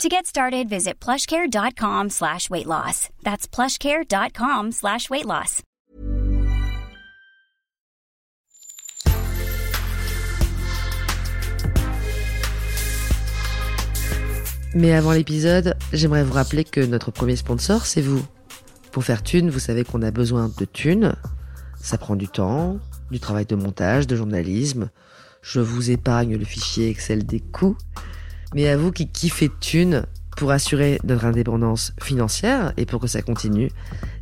To get started, visit plushcare.com slash weight loss. That's plushcare.com slash weight loss. Mais avant l'épisode, j'aimerais vous rappeler que notre premier sponsor, c'est vous. Pour faire thune, vous savez qu'on a besoin de thunes. Ça prend du temps, du travail de montage, de journalisme. Je vous épargne le fichier Excel des coûts. Mais à vous qui kiffez Thune, pour assurer notre indépendance financière et pour que ça continue,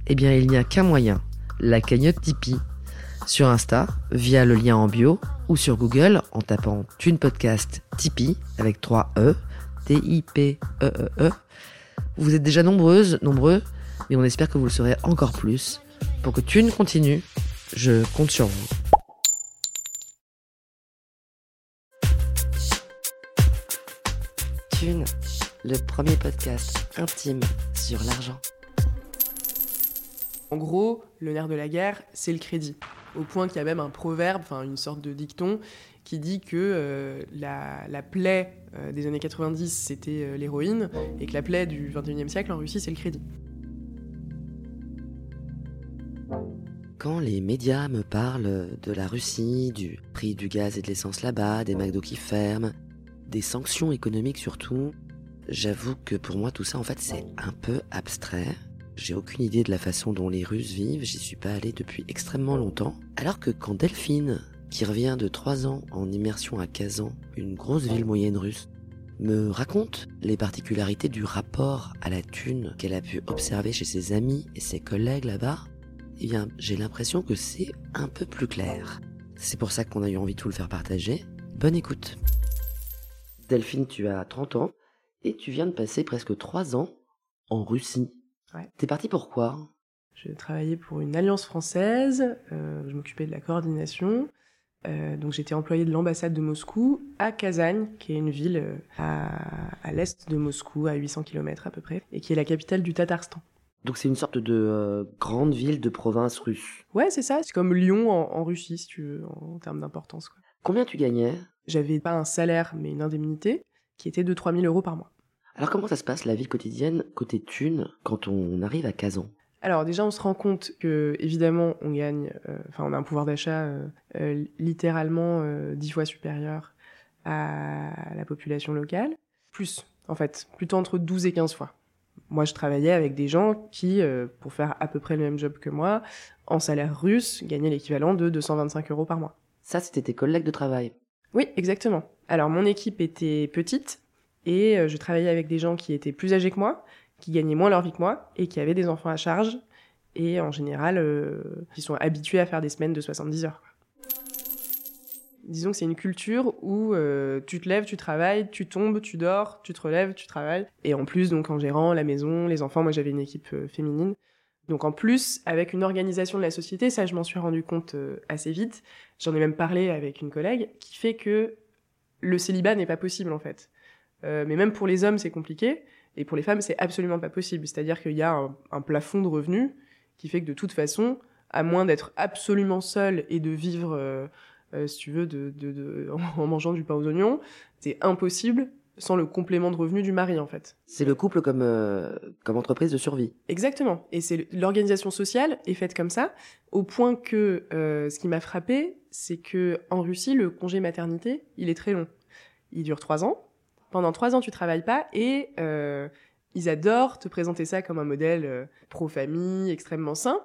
eh bien il n'y a qu'un moyen, la cagnotte Tipeee. Sur Insta, via le lien en bio, ou sur Google en tapant Thune Podcast Tipeee avec 3 E, T-I-P-E-E-E. Vous êtes déjà nombreuses, nombreux, mais on espère que vous le serez encore plus. Pour que Thune continue, je compte sur vous. Thune, le premier podcast intime sur l'argent. En gros, le nerf de la guerre, c'est le crédit. Au point qu'il y a même un proverbe, enfin une sorte de dicton, qui dit que euh, la, la plaie euh, des années 90, c'était euh, l'héroïne, et que la plaie du 21e siècle en Russie, c'est le crédit. Quand les médias me parlent de la Russie, du prix du gaz et de l'essence là-bas, des McDo qui ferment, des sanctions économiques surtout, j'avoue que pour moi tout ça en fait c'est un peu abstrait. J'ai aucune idée de la façon dont les Russes vivent, j'y suis pas allé depuis extrêmement longtemps. Alors que quand Delphine, qui revient de 3 ans en immersion à Kazan, une grosse ville moyenne russe, me raconte les particularités du rapport à la thune qu'elle a pu observer chez ses amis et ses collègues là-bas, eh bien, j'ai l'impression que c'est un peu plus clair. C'est pour ça qu'on a eu envie de tout le faire partager. Bonne écoute. Delphine, tu as 30 ans et tu viens de passer presque 3 ans en Russie. Ouais. T'es parti pourquoi Je travaillais pour une alliance française, euh, je m'occupais de la coordination. Euh, donc j'étais employée de l'ambassade de Moscou à Kazagne, qui est une ville euh, à, à l'est de Moscou, à 800 km à peu près, et qui est la capitale du Tatarstan. Donc c'est une sorte de euh, grande ville de province russe. Ouais, c'est ça, c'est comme Lyon en, en Russie, si tu veux, en, termes d'importance. Combien tu gagnais? J'avais pas un salaire, mais une indemnité, qui était de 3000 euros par mois. Alors comment ça se passe la vie quotidienne côté thune quand on arrive à Kazan? Alors déjà, on se rend compte que évidemment, on gagne, euh, enfin, on a un pouvoir d'achat euh, euh, littéralement dix fois supérieur à la population locale, plus en fait, plutôt entre 12 et 15 fois. Moi, je travaillais avec des gens qui, pour faire à peu près le même job que moi, en salaire russe, gagnaient l'équivalent de 225 euros par mois. Ça, c'était tes collègues de travail? Oui, exactement. Alors, mon équipe était petite et euh, je travaillais avec des gens qui étaient plus âgés que moi, qui gagnaient moins leur vie que moi et qui avaient des enfants à charge et en général, euh, qui sont habitués à faire des semaines de 70 heures. Disons que c'est une culture où euh, tu te lèves, tu travailles, tu tombes, tu dors, tu te relèves, tu travailles. Et en plus, donc en gérant la maison, les enfants, moi j'avais une équipe féminine. Donc en plus, avec une organisation de la société, ça je m'en suis rendu compte euh, assez vite. J'en ai même parlé avec une collègue qui fait que le célibat n'est pas possible en fait. Euh, mais même pour les hommes, c'est compliqué. Et pour les femmes, c'est absolument pas possible. C'est-à-dire qu'il y a un, plafond de revenus qui fait que de toute façon, à moins d'être absolument seul et de vivre, euh, si tu veux, en mangeant du pain aux oignons, c'est impossible sans le complément de revenus du mari, en fait. C'est le couple comme, euh, comme entreprise de survie. Exactement. Et c'est l'organisation sociale est faite comme ça, au point que euh, ce qui m'a frappé, c'est que en Russie, le congé maternité, il est très long. Il dure trois ans. Pendant trois ans, tu travailles pas et euh, ils adorent te présenter ça comme un modèle pro-famille, extrêmement sain,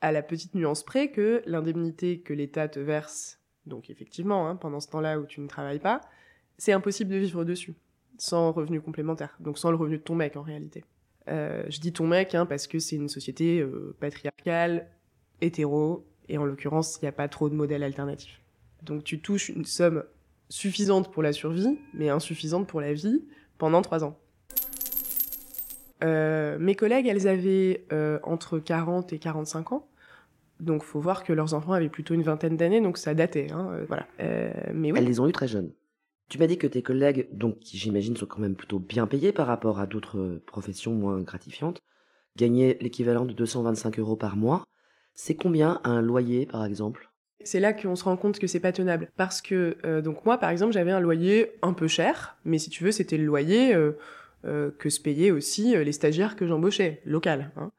à la petite nuance près que l'indemnité que l'État te verse, donc effectivement, hein, pendant ce temps-là où tu ne travailles pas, c'est impossible de vivre dessus, sans revenu complémentaire, donc sans le revenu de ton mec en réalité. Euh, je dis ton mec hein, parce que c'est une société euh, patriarcale, hétéro, et en l'occurrence, il n'y a pas trop de modèles alternatifs. Donc tu touches une somme suffisante pour la survie, mais insuffisante pour la vie, pendant trois ans. Euh, mes collègues, elles avaient entre 40 et 45 ans. Donc, faut voir que leurs enfants avaient plutôt une vingtaine d'années, donc ça datait. Hein, voilà. Mais oui. Elles les ont eu très jeunes. Tu m'as dit que tes collègues, donc qui j'imagine sont quand même plutôt bien payés par rapport à d'autres professions moins gratifiantes, gagnaient l'équivalent de 225 euros par mois. C'est combien un loyer, par exemple? C'est là qu'on se rend compte que c'est pas tenable. Parce que, euh, donc moi, par exemple, j'avais un loyer un peu cher, mais si tu veux, c'était le loyer euh, euh, que se payaient aussi les stagiaires que j'embauchais, local, hein,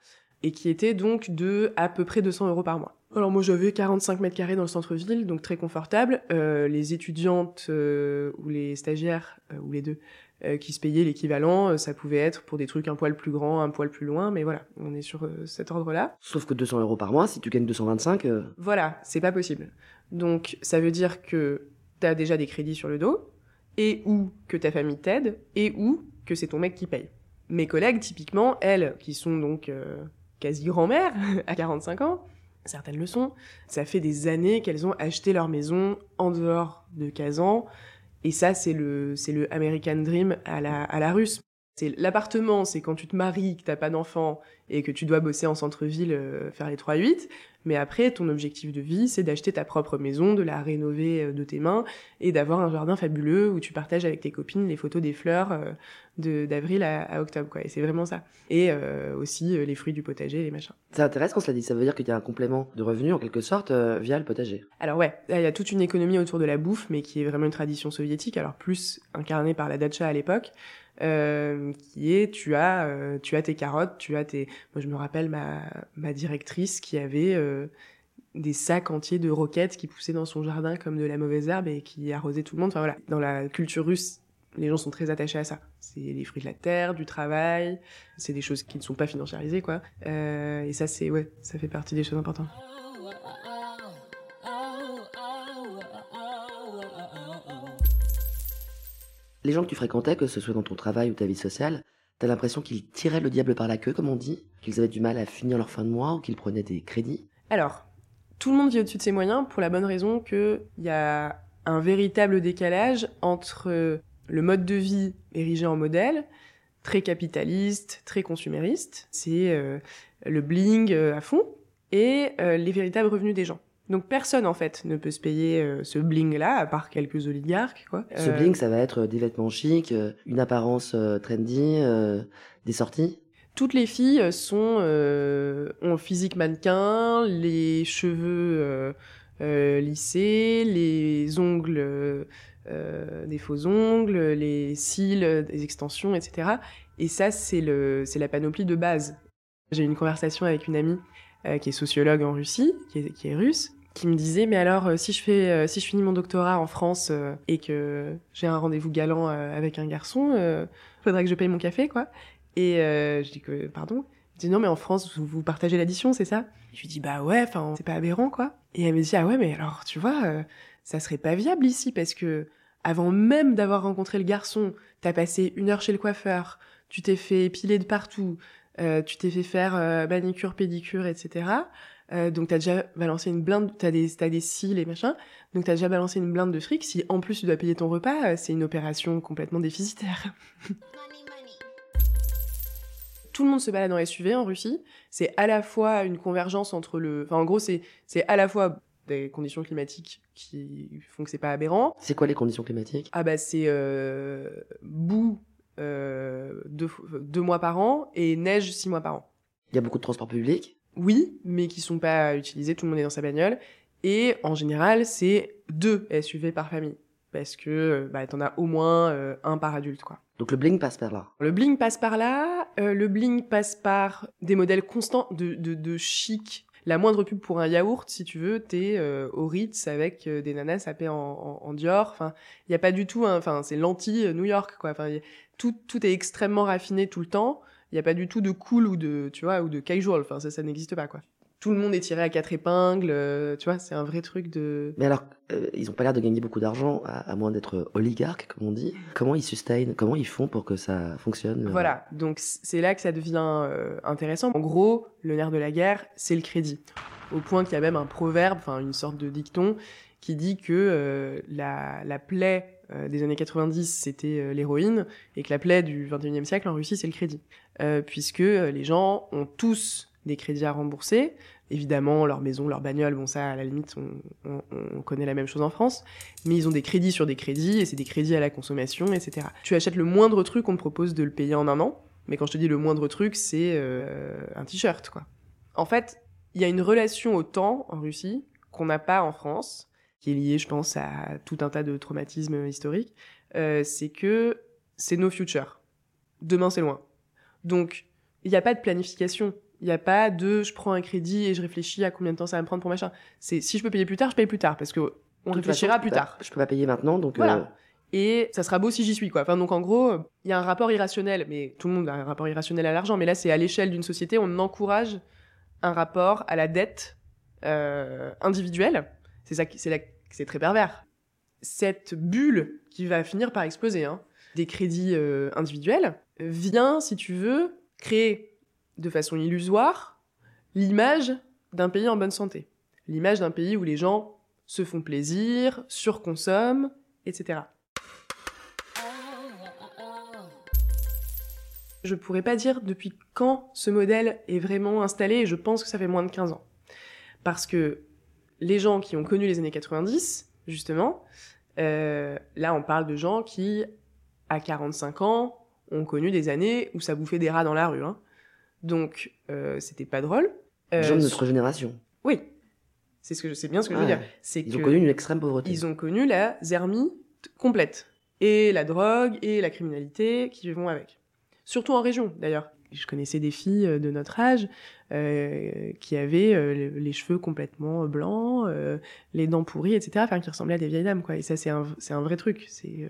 et qui était donc de à peu près 200 euros par mois. Alors moi, j'avais 45 mètres carrés dans le centre-ville, donc très confortable. les étudiantes ou les stagiaires, ou les deux, euh, qui se payaient l'équivalent. Euh, ça pouvait être pour des trucs un poil plus grand, un poil plus loin, mais voilà, on est sur euh, cet ordre-là. Sauf que 200 euros par mois, si tu gagnes 225... Voilà, c'est pas possible. Donc ça veut dire que t'as déjà des crédits sur le dos, et ou que ta famille t'aide, et ou que c'est ton mec qui paye. Mes collègues, typiquement, elles, qui sont donc quasi grand-mères, à 45 ans, certaines le sont, ça fait des années qu'elles ont acheté leur maison en dehors de Kazan, et ça, c'est le, c'est le American Dream à la, à la russe. C'est l'appartement, c'est quand tu te maries, que t'as pas d'enfant et que tu dois bosser en centre-ville, euh, faire les 3-8. Mais après, ton objectif de vie, c'est d'acheter ta propre maison, de la rénover euh, de tes mains et d'avoir un jardin fabuleux où tu partages avec tes copines les photos des fleurs euh, de d'avril à, octobre, quoi. Et c'est vraiment ça. Et euh, aussi les fruits du potager, les machins. Ça intéresse quand cela dit. Ça veut dire qu'il y a un complément de revenu en quelque sorte via le potager. Alors ouais, il y a toute une économie autour de la bouffe, mais qui est vraiment une tradition soviétique. Alors plus incarnée par la dacha à l'époque. Euh, qui est tu as euh, tu as tes carottes, tu as tes moi je me rappelle ma ma directrice qui avait euh, des sacs entiers de roquettes qui poussaient dans son jardin comme de la mauvaise herbe et qui arrosaient tout le monde. Enfin voilà, dans la culture russe, les gens sont très attachés à ça. C'est les fruits de la terre, du travail, c'est des choses qui ne sont pas financiarisées quoi. et ça c'est ouais, ça fait partie des choses importantes. Les gens que tu fréquentais, que ce soit dans ton travail ou ta vie sociale, t'as l'impression qu'ils tiraient le diable par la queue, comme on dit Qu'ils avaient du mal à finir leur fin de mois ou qu'ils prenaient des crédits? Alors, tout le monde vit au-dessus de ses moyens pour la bonne raison qu'il y a un véritable décalage entre le mode de vie érigé en modèle, très capitaliste, très consumériste, c'est euh, le bling euh, à fond, et euh, les véritables revenus des gens. Donc personne en fait ne peut se payer euh, ce bling là à part quelques oligarques quoi. Ce euh, bling ça va être des vêtements chics, euh, une apparence trendy, des sorties? Toutes les filles sont ont physique mannequin, les cheveux lissés, les ongles des faux ongles, les cils, des extensions, etc. Et ça c'est le c'est la panoplie de base. J'ai eu une conversation avec une amie qui est sociologue en Russie, qui est, qui est russe, qui me disait mais alors euh, si je fais euh, si je finis mon doctorat en France euh, et que j'ai un rendez-vous galant avec un garçon faudrait que je paye mon café quoi. Et je dis que pardon. Il dit non mais en France vous, partagez l'addition c'est ça? Je lui dis bah ouais enfin c'est pas aberrant quoi. Et elle me dit ah ouais mais alors tu vois ça serait pas viable ici parce que avant même d'avoir rencontré le garçon t'as passé une heure chez le coiffeur tu t'es fait épiler de partout tu t'es fait faire manicure pédicure etc euh, donc t'as déjà balancé une blinde, t'as des, t'as des cils et machin, donc t'as déjà balancé une blinde de fric. Si en plus tu dois payer ton repas, euh, c'est une opération complètement déficitaire. Tout le monde se balade en SUV en Russie. C'est à la fois une convergence entre le, enfin en gros c'est c'est à la fois des conditions climatiques qui font que c'est pas aberrant. C'est quoi les conditions climatiques? Ah bah c'est euh, boue euh, deux, deux mois par an et neige six mois par an. Il y a beaucoup de transports publics oui, mais qui sont pas utilisés, tout le monde est dans sa bagnole. Et en général, c'est deux SUV par famille. Parce que euh, bah, t'en as au moins euh, un par adulte, quoi. Donc le bling passe par là. Le bling passe par là. Euh, le bling passe par des modèles constants de, de, de chic. La moindre pub pour un yaourt, si tu veux, t'es au Ritz avec des nanas sapées en, en, en Dior. Enfin, il y a pas du tout. Enfin, c'est l'anti New York, quoi. Enfin, tout, tout est extrêmement raffiné tout le temps. Il n'y a pas du tout de cool ou de, tu vois, ou de casual. Enfin, ça, ça n'existe pas, quoi. Tout le monde est tiré à quatre épingles, euh, tu vois, c'est un vrai truc de... Mais alors, euh, ils ont pas l'air de gagner beaucoup d'argent, à, moins d'être oligarques, comme on dit. Comment ils sustain Comment ils font pour que ça fonctionne Voilà, donc c'est là que ça devient euh, intéressant. En gros, le nerf de la guerre, c'est le crédit. Au point qu'il y a même un proverbe, enfin une sorte de dicton, qui dit que la, la plaie des années 90, c'était l'héroïne, et que la plaie du 21e siècle en Russie, c'est le crédit. Euh, puisque euh, les gens ont tous des crédits à rembourser, évidemment, leur maison, leur bagnole, bon ça, à la limite, on, on, connaît la même chose en France, mais ils ont des crédits sur des crédits, et c'est des crédits à la consommation, etc. Tu achètes le moindre truc, on te propose de le payer en un an, mais quand je te dis le moindre truc, c'est euh, un t-shirt, quoi. En fait, il y a une relation au temps en Russie qu'on n'a pas en France, qui est liée, je pense, à tout un tas de traumatismes historiques, euh, c'est que c'est no future. Demain, c'est loin. Donc, il n'y a pas de planification. Il n'y a pas de je prends un crédit et je réfléchis à combien de temps ça va me prendre pour machin. C'est si je peux payer plus tard, je paye plus tard parce que on réfléchira plus tard. Je peux pas payer maintenant, donc. Voilà. Euh, et ça sera beau si j'y suis, quoi. Enfin, donc en gros, il y a un rapport irrationnel, mais tout le monde a un rapport irrationnel à l'argent, mais là, c'est à l'échelle d'une société, on encourage un rapport à la dette euh, individuelle. C'est ça, c'est c'est très pervers. Cette bulle qui va finir par exploser, hein, des crédits euh, individuels, vient, si tu veux, créer de façon illusoire l'image d'un pays en bonne santé. L'image d'un pays où les gens se font plaisir, surconsomment, etc. Je pourrais pas dire depuis quand ce modèle est vraiment installé je pense que ça fait moins de 15 ans. Parce que les gens qui ont connu les années 90, justement, euh, là on parle de gens qui, à 45 ans, ont connu des années où ça bouffait des rats dans la rue. Hein. Donc, euh, c'était pas drôle. Euh, gens de notre génération. Oui. C'est ce que c'est bien ce que je veux dire. C'est ils ont connu une extrême pauvreté. Ils ont connu la zermie complète. Et la drogue et la criminalité qui vont avec. Surtout en région, d'ailleurs. Je connaissais des filles euh, de notre âge euh, qui avaient les cheveux complètement blancs, les dents pourries, etc. Enfin, qui ressemblaient à des vieilles dames, quoi. Et ça, c'est un, c'est un vrai truc. C'est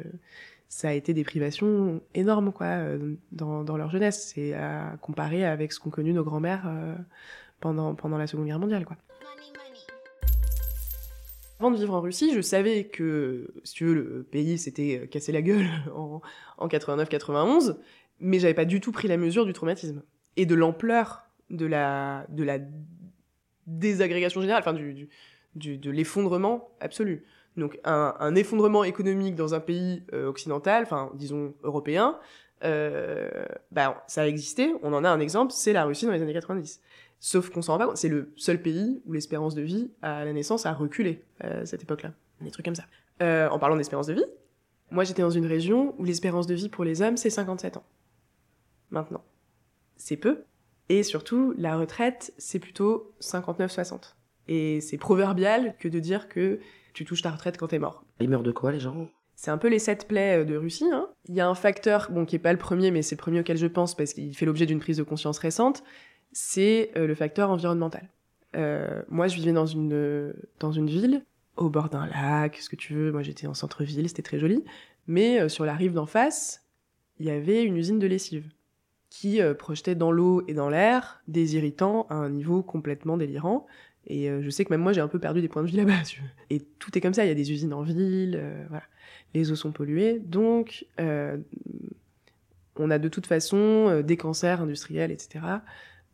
ça a été des privations énormes quoi euh, dans, dans leur jeunesse c'est à comparer avec ce qu'ont connu nos grands-mères euh, pendant pendant la Seconde Guerre mondiale quoi. Avant de vivre en Russie, je savais que, si tu veux, le pays s'était cassé la gueule en, en 89-91, mais j'avais pas du tout pris la mesure du traumatisme et de l'ampleur de la, de la désagrégation générale, enfin du, du, du de l'effondrement absolu. Donc un, un, effondrement économique dans un pays euh, occidental, enfin disons européen, euh, bah, ça a existé. On en a un exemple, c'est la Russie dans les années 90. Sauf qu'on s'en rend pas compte, c'est le seul pays où l'espérance de vie à la naissance a reculé à cette époque-là. Des trucs comme ça. Euh, en parlant d'espérance de vie, moi j'étais dans une région où l'espérance de vie pour les hommes c'est 57 ans. Maintenant. C'est peu. Et surtout, la retraite, c'est plutôt 59-60. Et c'est proverbial que de dire que tu touches ta retraite quand t'es mort. Ils meurent de quoi, les gens? C'est un peu les sept plaies euh, de Russie. Hein. Il y a un facteur, bon, qui est pas le premier, mais c'est le premier auquel je pense parce qu'il fait l'objet d'une prise de conscience récente, c'est euh, le facteur environnemental. Euh, moi, je vivais dans une, dans une ville, au bord d'un lac, ce que tu veux. Moi, j'étais en centre-ville, c'était très joli. Mais euh, sur la rive d'en face, il y avait une usine de lessive qui euh, projetait dans l'eau et dans l'air des irritants à un niveau complètement délirant. Et euh, je sais que même moi, j'ai un peu perdu des points de vie là-bas. Et tout est comme ça. Il y a des usines en ville, euh, voilà. Les eaux sont polluées. Donc, euh, on a de toute façon euh, des cancers industriels, etc.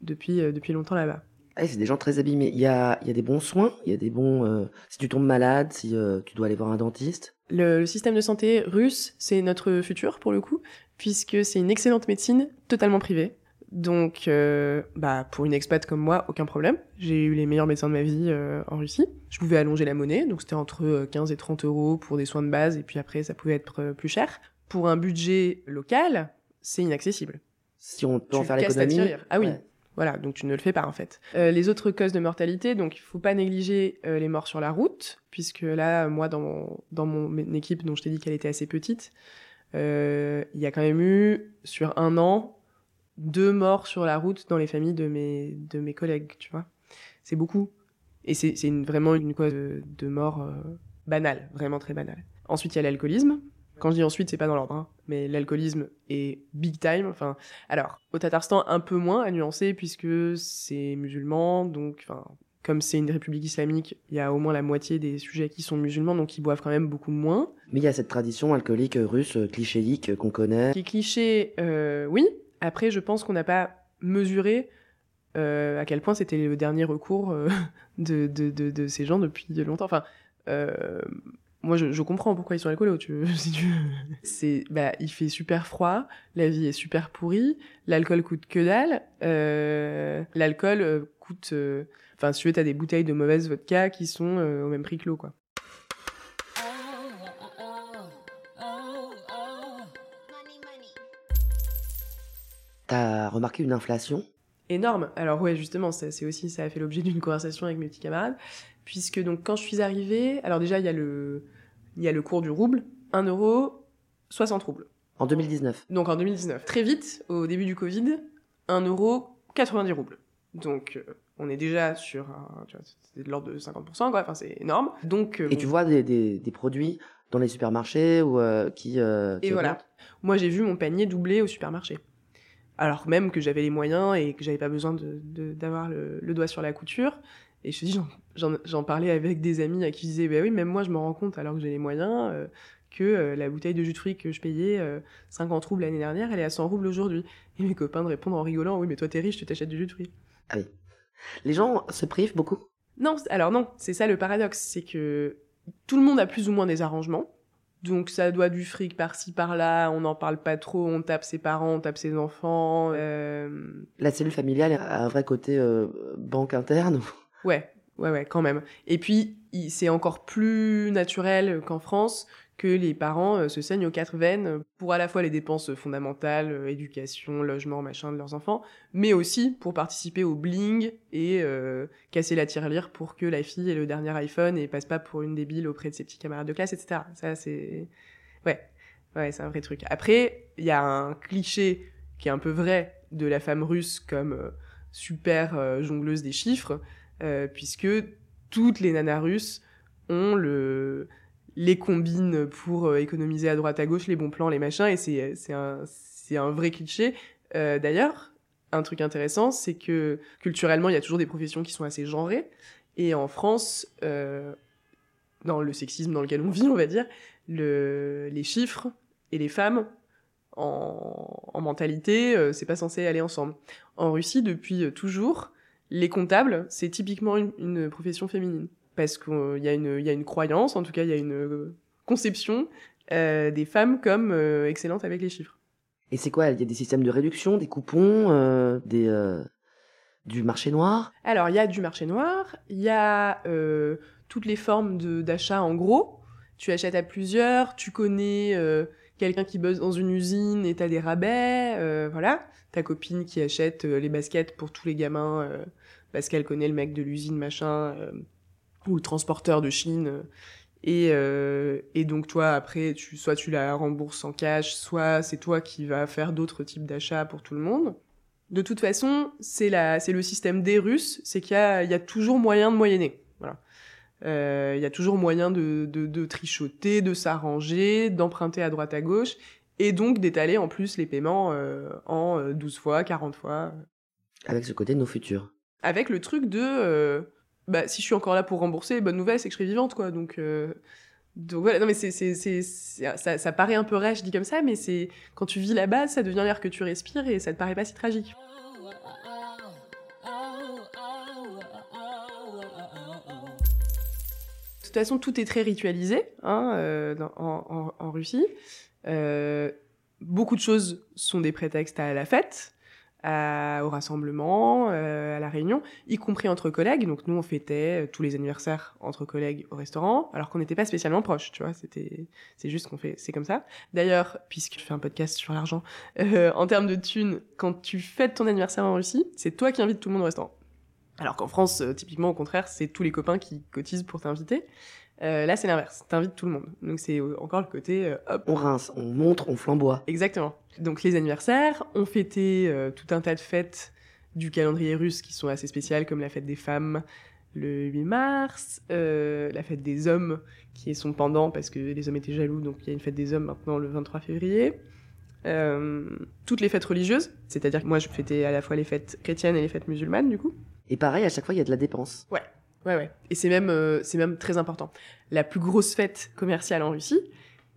depuis, depuis longtemps là-bas. Ah, c'est des gens très abîmés. Il y a, il y a des bons soins, il y a des bons... si tu tombes malade, si tu dois aller voir un dentiste. Le, le système de santé russe, c'est notre futur pour le coup, puisque c'est une excellente médecine totalement privée. Donc, euh, bah, pour une expat comme moi, aucun problème. J'ai eu les meilleurs médecins de ma vie euh, en Russie. Je pouvais allonger la monnaie, donc c'était entre 15 et 30 euros pour des soins de base, et puis après, ça pouvait être euh, plus cher. Pour un budget local, c'est inaccessible. Si on peut en faire l'économie. Ah oui. Ouais. Voilà, donc tu ne le fais pas en fait. Euh, les autres causes de mortalité, donc il faut pas négliger euh, les morts sur la route, puisque là, moi, dans mon, dans mon équipe dont je t'ai dit qu'elle était assez petite, euh, il y a quand même eu, sur un an, deux morts sur la route dans les familles de mes, de mes collègues, tu vois. C'est beaucoup. Et c'est une, vraiment une cause de, de mort euh, banale, vraiment très banale. Ensuite, il y a l'alcoolisme. Quand je dis ensuite, c'est pas dans l'ordre, hein, mais l'alcoolisme est big time. Enfin, alors, au Tatarstan, un peu moins à nuancer, puisque c'est musulman, donc, enfin, comme c'est une république islamique, il y a au moins la moitié des sujets qui sont musulmans, donc ils boivent quand même beaucoup moins. Mais il y a cette tradition alcoolique russe clichéique qu'on connaît. Qui est cliché, euh, oui, après, je pense qu'on n'a pas mesuré euh, à quel point c'était le dernier recours euh, de, ces gens depuis longtemps. Enfin, euh, moi, je, comprends pourquoi ils sont alcoolos, C'est, bah, il fait super froid, la vie est super pourrie, l'alcool coûte que dalle, l'alcool coûtent. Enfin, si tu veux, t'as des bouteilles de mauvaise vodka qui sont au même prix que l'eau, quoi. T'as remarqué une inflation? Énorme. Alors ouais, justement, c'est aussi ça a fait l'objet d'une conversation avec mes petits camarades, puisque donc quand je suis arrivée, alors déjà il y a le il y a le cours du rouble, 1 euro, 60 roubles. En 2019. Donc en 2019. Très vite, au début du Covid, 1 euro, 90 roubles. Donc euh, on est déjà sur un, tu vois, c'est de l'ordre de 50%, quoi. Enfin, c'est énorme. Donc, euh, Et tu vois des, des, des, produits dans les supermarchés ou euh, qui, qui, Et voilà. Moi, j'ai vu mon panier doubler au supermarché alors même que j'avais les moyens et que j'avais pas besoin d'avoir de, le, doigt sur la couture. Et je te dis, j'en parlais avec des amis à qui je disais, bah oui, même moi je me rends compte alors que j'ai les moyens euh, que euh, la bouteille de jus de fruits que je payais 50 euh, roubles l'année dernière, elle est à 100 roubles aujourd'hui. Et mes copains de répondre en rigolant, oui, mais toi t'es riche, tu t'achètes du jus de fruits. Ah oui. Les gens se privent beaucoup? Non, alors non, c'est ça le paradoxe, c'est que tout le monde a plus ou moins des arrangements. Donc ça doit du fric par-ci par-là, on n'en parle pas trop, on tape ses parents, on tape ses enfants. Euh... La cellule familiale a un vrai côté euh, banque interne Ouais, ouais, ouais, quand même. Et puis c'est encore plus naturel qu'en France que les parents euh, se saignent aux quatre veines pour à la fois les dépenses fondamentales, euh, éducation, logement, machin de leurs enfants, mais aussi pour participer au bling et euh, casser la tirelire pour que la fille ait le dernier iPhone et passe pas pour une débile auprès de ses petits camarades de classe, etc. Ça, c'est... Ouais, ouais, c'est un vrai truc. Après, il y a un cliché qui est un peu vrai de la femme russe comme super jongleuse des chiffres, puisque toutes les nanas russes ont le les combines pour euh, économiser à droite à gauche, les bons plans, les machins, et c'est, c'est, un, un vrai cliché. Euh, d'ailleurs, un truc intéressant, c'est que culturellement, il y a toujours des professions qui sont assez genrées, et en France, euh, dans le sexisme dans lequel on vit, on va dire, le, les chiffres et les femmes, en, en mentalité, euh, c'est pas censé aller ensemble. En Russie, depuis toujours, les comptables, c'est typiquement une, une profession féminine parce qu'il y, a une, y a une croyance, en tout cas il y a une euh, conception euh, des femmes comme euh, excellentes avec les chiffres. Et c'est quoi Il y a des systèmes de réduction, des coupons, des, du marché noir? Alors il y a du marché noir, il y a toutes les formes d'achat en gros. Tu achètes à plusieurs, tu connais quelqu'un qui bosse dans une usine et t'as des rabais, voilà. Ta copine qui achète les baskets pour tous les gamins parce qu'elle connaît le mec de l'usine, machin ou le transporteur de Chine. Et, euh, et donc toi après tu soit tu la rembourses en cash, soit c'est toi qui vas faire d'autres types d'achats pour tout le monde. De toute façon, c'est la c'est le système des Russes, c'est qu'il y a il y a toujours moyen de moyenner. Voilà. Euh, il y a toujours moyen de, de, de trichoter, de s'arranger, d'emprunter à droite à gauche, et donc d'étaler en plus les paiements euh, en 12 fois, 40 fois. Avec ce côté de nos futurs. Avec le truc de euh, bah, si je suis encore là pour rembourser, bonne nouvelle, c'est que je serai vivante, quoi. Donc, euh, voilà, non, mais c'est, c'est, c'est, ça, paraît un peu rêche dit comme ça, mais c'est quand tu vis là-bas, ça devient l'air que tu respires et ça te paraît pas si tragique. De toute façon, tout est très ritualisé hein, euh, en, Russie. Euh, beaucoup de choses sont des prétextes à la fête au rassemblement, euh, à la réunion, y compris entre collègues. Donc nous, on fêtait euh, tous les anniversaires entre collègues au restaurant, alors qu'on n'était pas spécialement proches, tu vois. C'était, c'est juste qu'on fait, c'est comme ça. D'ailleurs, puisque je fais un podcast sur l'argent, euh, en termes de thunes, quand tu fêtes ton anniversaire en Russie, c'est toi qui invites tout le monde au restaurant. Alors qu'en France, typiquement, au contraire, c'est tous les copains qui cotisent pour t'inviter. Euh, là, c'est l'inverse. T'invites tout le monde. Donc c'est euh, encore le côté euh, hop. On rince, on montre, on flamboie. Exactement. Donc les anniversaires, on fêtait tout un tas de fêtes du calendrier russe qui sont assez spéciales, comme la fête des femmes le 8 mars, la fête des hommes qui est son pendant parce que les hommes étaient jaloux, donc il y a une fête des hommes maintenant le 23 février. toutes les fêtes religieuses, c'est-à-dire que moi je fêtais à la fois les fêtes chrétiennes et les fêtes musulmanes du coup. Et pareil, à chaque fois il y a de la dépense. Ouais. Ouais, ouais. Et c'est même, euh, même très important. La plus grosse fête commerciale en Russie,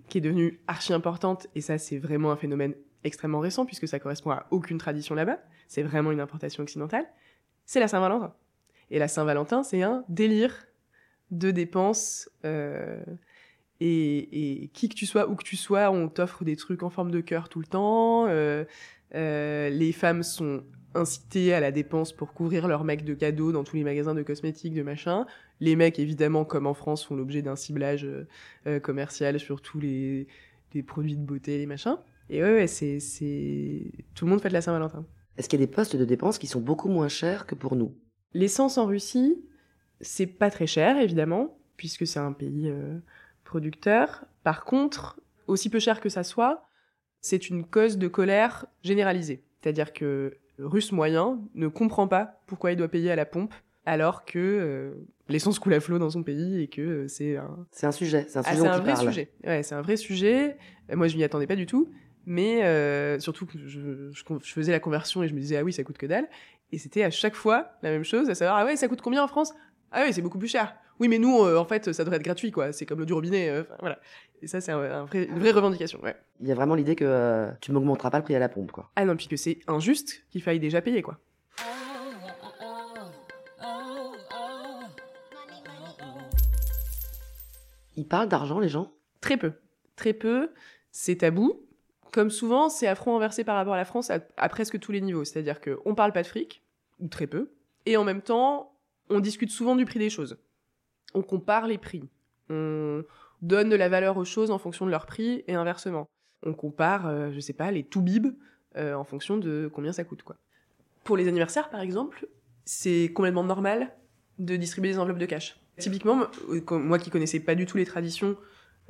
qui est devenue archi importante, et ça, c'est vraiment un phénomène extrêmement récent, puisque ça correspond à aucune tradition là-bas, c'est vraiment une importation occidentale, c'est la Saint-Valentin. Et la Saint-Valentin, c'est un délire de dépenses, euh, et, qui que tu sois, où que tu sois, on t'offre des trucs en forme de cœur tout le temps, euh les femmes sont inciter à la dépense pour couvrir leurs mecs de cadeaux dans tous les magasins de cosmétiques, de machin. Les mecs, évidemment, comme en France, font l'objet d'un ciblage euh, euh, commercial sur tous les, les, produits de beauté, les machins. Et ouais, ouais c'est, c'est... Tout le monde fait de la Saint-Valentin. Est-ce qu'il y a des postes de dépenses qui sont beaucoup moins chers que pour nous? L'essence en Russie, c'est pas très cher, évidemment, puisque c'est un pays euh, producteur. Par contre, aussi peu cher que ça soit, c'est une cause de colère généralisée. C'est-à-dire que russe moyen ne comprend pas pourquoi il doit payer à la pompe alors que euh, l'essence coule à flot dans son pays et que euh, c'est un... C'est un sujet, c'est un sujet ah, c'est un vrai sujet. Ouais, c'est un vrai sujet. Moi, je m'y attendais pas du tout. Mais euh, surtout que je, je, faisais la conversion et je me disais, ah oui, ça coûte que dalle. Et c'était à chaque fois la même chose, à savoir, ah ouais, ça coûte combien en France? Ah oui, c'est beaucoup plus cher. Oui, mais nous, en fait, ça devrait être gratuit, quoi. C'est comme l'eau du robinet. voilà. Et ça, c'est un, vrai, une vraie revendication. Ouais. Il y a vraiment l'idée que tu m'augmenteras pas le prix à la pompe, quoi. Ah non, puis que c'est injuste qu'il faille déjà payer, quoi. Ils parlent d'argent, les gens? Très peu. Très peu. C'est tabou. Comme souvent, c'est à front renversé par rapport à la France à, presque tous les niveaux. C'est-à-dire qu'on parle pas de fric, ou très peu, et en même temps, on discute souvent du prix des choses. On compare les prix. On donne de la valeur aux choses en fonction de leur prix et inversement. On compare, euh, je sais pas, les tout-bibs euh, en fonction de combien ça coûte, quoi. Pour les anniversaires, par exemple, c'est complètement normal de distribuer des enveloppes de cash. Typiquement, moi qui connaissais pas du tout les traditions,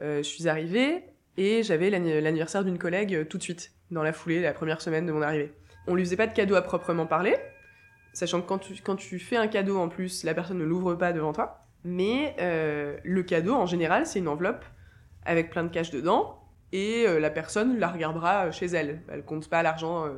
euh, je suis arrivée et j'avais l'anniversaire d'une collègue euh, tout de suite, dans la foulée, la première semaine de mon arrivée. On lui faisait pas de cadeau à proprement parler, sachant que quand tu, fais un cadeau en plus, la personne ne l'ouvre pas devant toi. Mais euh, le cadeau, en général, c'est une enveloppe avec plein de cash dedans, et la personne la regardera chez elle. Elle compte pas l'argent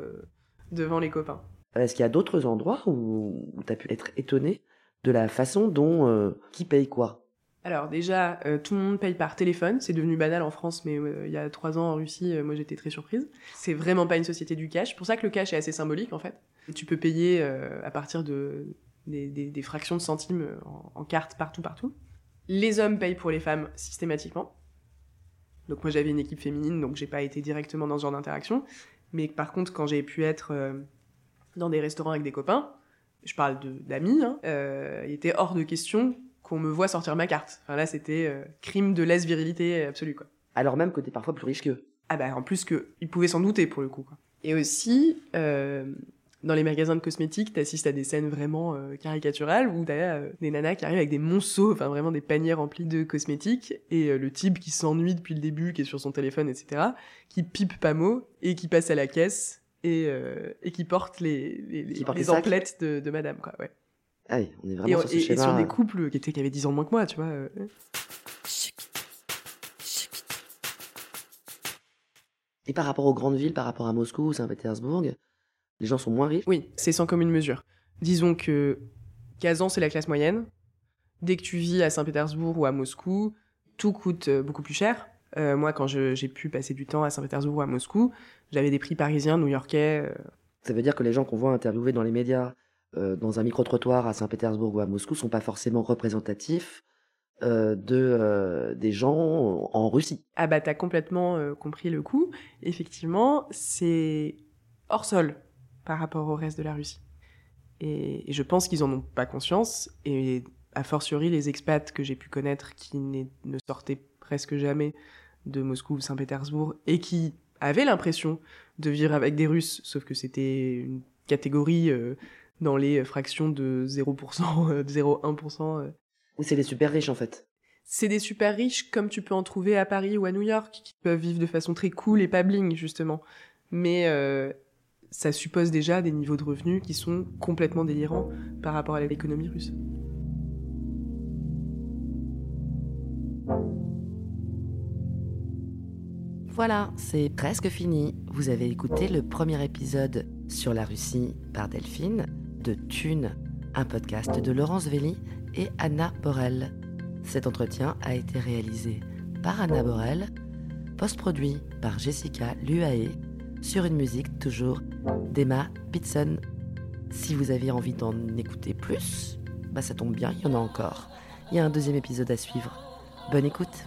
devant les copains. Est-ce qu'il y a d'autres endroits où, tu as pu être étonné de la façon dont euh, qui paye quoi? Alors déjà, euh, tout le monde paye par téléphone. C'est devenu banal en France, mais euh, il y a trois ans en Russie, moi j'étais très surprise. C'est vraiment pas une société du cash. C'est pour ça que le cash est assez symbolique en fait. Tu peux payer à partir de des, fractions de centimes en, en carte partout, partout. Les hommes payent pour les femmes systématiquement. Donc moi j'avais une équipe féminine, donc j'ai pas été directement dans ce genre d'interaction. Mais par contre, quand j'ai pu être dans des restaurants avec des copains, je parle d'amis, hein, euh, il était hors de question qu'on me voit sortir ma carte. Enfin là, c'était euh, crime de lèse-virilité absolue, quoi. Alors même que t'es parfois plus riche qu'eux. Ah bah en plus que ils pouvaient s'en douter pour le coup. Quoi. Et aussi, euh, dans les magasins de cosmétiques, t'assistes à des scènes vraiment caricaturales où t'as des nanas qui arrivent avec des monceaux, enfin vraiment des paniers remplis de cosmétiques, et le type qui s'ennuie depuis le début, qui est sur son téléphone, etc., qui pipe pas mot et qui passe à la caisse et, euh, et qui porte les, les, les, emplettes de, de, madame, quoi, ouais. Ah oui, on est vraiment et, sur ce et, sur des couples qui, étaient, qui avaient 10 ans de moins que moi, tu vois. Euh. Et par rapport aux grandes villes, par rapport à Moscou ou Saint-Pétersbourg, les gens sont moins riches Oui, c'est sans commune mesure. Disons que Kazan, c'est la classe moyenne. Dès que tu vis à Saint-Pétersbourg ou à Moscou, tout coûte euh, beaucoup plus cher. Euh, moi, quand j'ai pu passer du temps à Saint-Pétersbourg ou à Moscou, j'avais des prix parisiens, new-yorkais. Euh. Ça veut dire que les gens qu'on voit interviewer dans les médias, euh, dans un micro-trottoir à Saint-Pétersbourg ou à Moscou, sont pas forcément représentatifs de des gens en Russie. Ah bah t'as complètement compris le coup. Effectivement, c'est hors sol par rapport au reste de la Russie. Et, et je pense qu'ils en ont pas conscience. Et a fortiori les expats que j'ai pu connaître qui ne sortaient presque jamais de Moscou ou Saint-Pétersbourg et qui avaient l'impression de vivre avec des Russes, sauf que c'était une catégorie euh, dans les fractions de 0%, de 0,1%. Euh. Ou c'est les super riches en fait. C'est des super riches comme tu peux en trouver à Paris ou à New York, qui peuvent vivre de façon très cool et pas bling justement. Mais euh, ça suppose déjà des niveaux de revenus qui sont complètement délirants par rapport à l'économie russe. Voilà, c'est presque fini. Vous avez écouté le premier épisode sur la Russie par Delphine, de Thune, un podcast de Laurence Velli et Anna Borel. Cet entretien a été réalisé par Anna Borel, post-produit par Jessica Luae, sur une musique toujours d'Emma Pitson. Si vous avez envie d'en écouter plus, bah ça tombe bien, il y en a encore. Il y a un deuxième épisode à suivre. Bonne écoute